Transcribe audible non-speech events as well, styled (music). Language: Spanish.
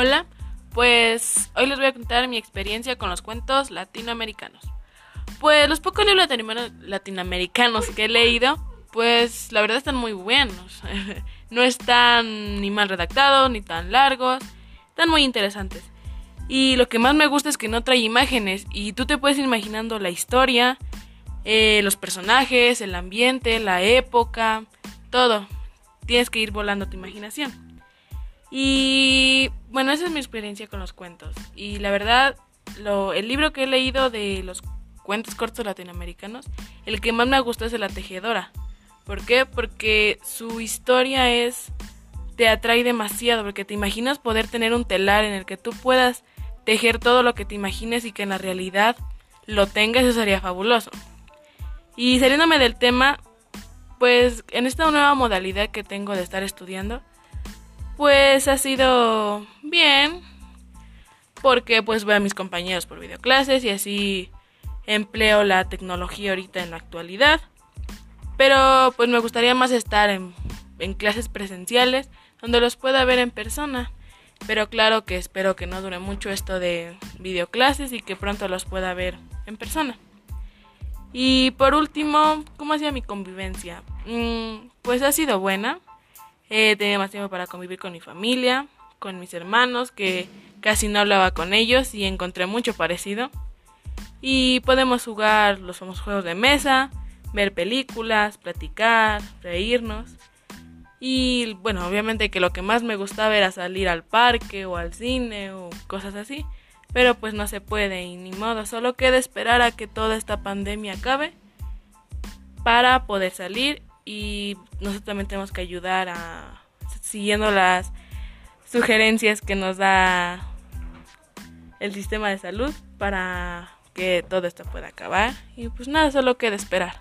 Hola, pues hoy les voy a contar mi experiencia con los cuentos latinoamericanos. Pues los pocos libros latinoamericanos que he leído, pues la verdad están muy buenos. (laughs) no están ni mal redactados, ni tan largos, están muy interesantes. Y lo que más me gusta es que no trae imágenes y tú te puedes ir imaginando la historia, eh, los personajes, el ambiente, la época, todo. Tienes que ir volando tu imaginación. Y bueno, esa es mi experiencia con los cuentos. Y la verdad, lo, el libro que he leído de los cuentos cortos latinoamericanos, el que más me gustó es La Tejedora. ¿Por qué? Porque su historia es te atrae demasiado, porque te imaginas poder tener un telar en el que tú puedas tejer todo lo que te imagines y que en la realidad lo tengas, eso sería fabuloso. Y saliéndome del tema, pues en esta nueva modalidad que tengo de estar estudiando, pues ha sido bien, porque pues veo a mis compañeros por videoclases y así empleo la tecnología ahorita en la actualidad. Pero pues me gustaría más estar en, clases presenciales donde los pueda ver en persona. Pero claro que espero que no dure mucho esto de videoclases y que pronto los pueda ver en persona. Y por último, ¿cómo ha sido mi convivencia? Mm, pues ha sido buena. He tenido más tiempo para convivir con mi familia, con mis hermanos, que casi no hablaba con ellos y encontré mucho parecido. Y podemos jugar los famosos juegos de mesa, ver películas, platicar, reírnos. Y bueno, obviamente que lo que más me gustaba era salir al parque o al cine o cosas así. Pero pues no se puede y ni modo, solo queda esperar a que toda esta pandemia acabe para poder salir y nosotros también tenemos que ayudar a siguiendo las sugerencias que nos da el sistema de salud para que todo esto pueda acabar y pues nada, solo queda esperar.